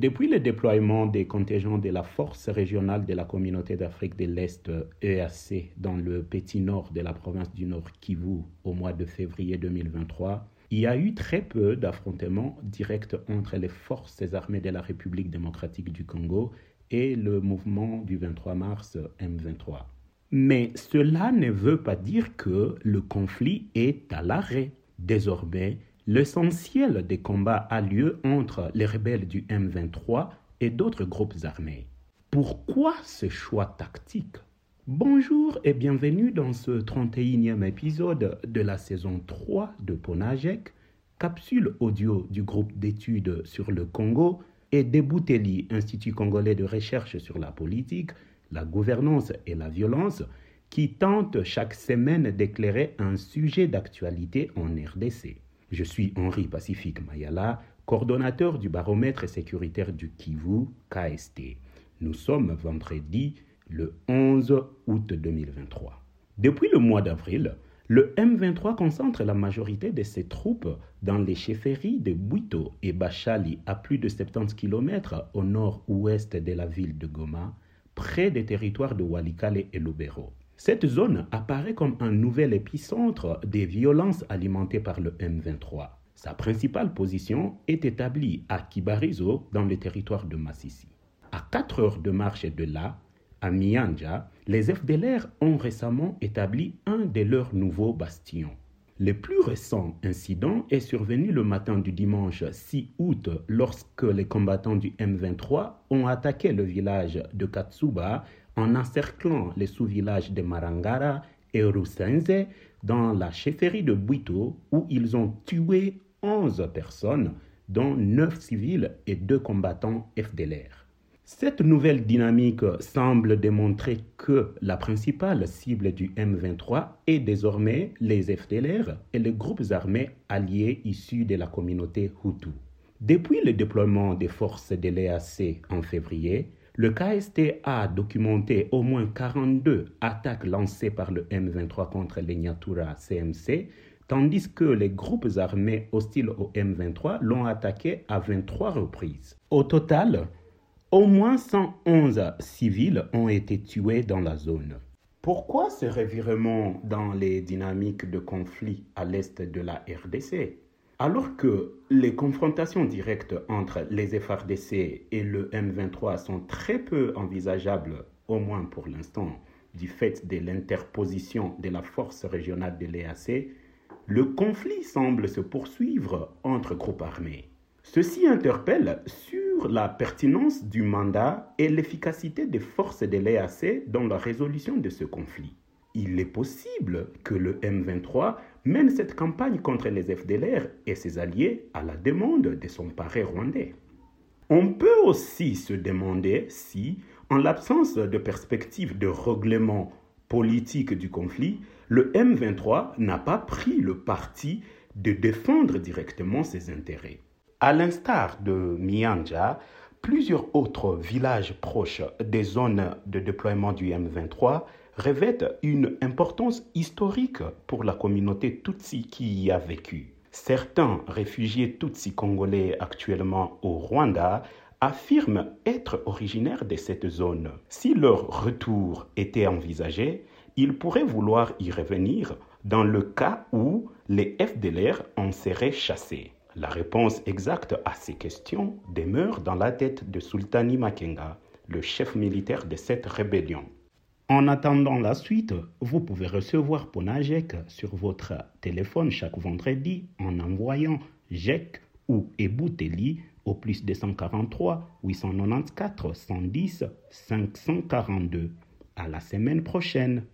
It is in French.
depuis le déploiement des contingents de la Force régionale de la Communauté d'Afrique de l'Est EAC dans le petit nord de la province du Nord Kivu au mois de février 2023, il y a eu très peu d'affrontements directs entre les forces armées de la République démocratique du Congo et le mouvement du 23 mars M23. Mais cela ne veut pas dire que le conflit est à l'arrêt. Désormais, l'essentiel des combats a lieu entre les rebelles du M23 et d'autres groupes armés. Pourquoi ce choix tactique? Bonjour et bienvenue dans ce 31e épisode de la saison 3 de Ponajek, capsule audio du groupe d'études sur le Congo et Debouteli, Institut congolais de recherche sur la politique, la gouvernance et la violence, qui tente chaque semaine d'éclairer un sujet d'actualité en RDC. Je suis Henri Pacifique Mayala, coordonnateur du baromètre sécuritaire du Kivu, KST. Nous sommes vendredi le 11 août 2023. Depuis le mois d'avril, le M23 concentre la majorité de ses troupes dans les chefferies de Buito et Bachali à plus de 70 km au nord-ouest de la ville de Goma, près des territoires de Walikale et Lubero. Cette zone apparaît comme un nouvel épicentre des violences alimentées par le M23. Sa principale position est établie à Kibarizo dans le territoire de Massissi. À 4 heures de marche de là, à Mianja, les FDLR ont récemment établi un de leurs nouveaux bastions. Le plus récent incident est survenu le matin du dimanche 6 août lorsque les combattants du M23 ont attaqué le village de Katsuba en encerclant les sous-villages de Marangara et Rusenze dans la chefferie de Buito où ils ont tué 11 personnes, dont 9 civils et 2 combattants FDLR. Cette nouvelle dynamique semble démontrer que la principale cible du M23 est désormais les FDLR et les groupes armés alliés issus de la communauté Hutu. Depuis le déploiement des forces de l'EAC en février, le KST a documenté au moins 42 attaques lancées par le M23 contre les Nyatura CMC, tandis que les groupes armés hostiles au M23 l'ont attaqué à 23 reprises. Au total, au moins 111 civils ont été tués dans la zone. Pourquoi ce revirement dans les dynamiques de conflit à l'est de la RDC Alors que les confrontations directes entre les FRDC et le M23 sont très peu envisageables, au moins pour l'instant, du fait de l'interposition de la force régionale de l'EAC, le conflit semble se poursuivre entre groupes armés. Ceci interpelle sur la pertinence du mandat et l'efficacité des forces de l'EAC dans la résolution de ce conflit. Il est possible que le M23 mène cette campagne contre les FDLR et ses alliés à la demande de son paré rwandais. On peut aussi se demander si, en l'absence de perspective de règlement politique du conflit, le M23 n'a pas pris le parti de défendre directement ses intérêts. À l'instar de Mianja, plusieurs autres villages proches des zones de déploiement du M23 revêtent une importance historique pour la communauté Tutsi qui y a vécu. Certains réfugiés Tutsi congolais actuellement au Rwanda affirment être originaires de cette zone. Si leur retour était envisagé, ils pourraient vouloir y revenir dans le cas où les FDLR en seraient chassés. La réponse exacte à ces questions demeure dans la tête de Sultani Makenga, le chef militaire de cette rébellion. En attendant la suite, vous pouvez recevoir Ponajek sur votre téléphone chaque vendredi en envoyant JEC ou Ebouteli au plus 243 894 110 542. À la semaine prochaine.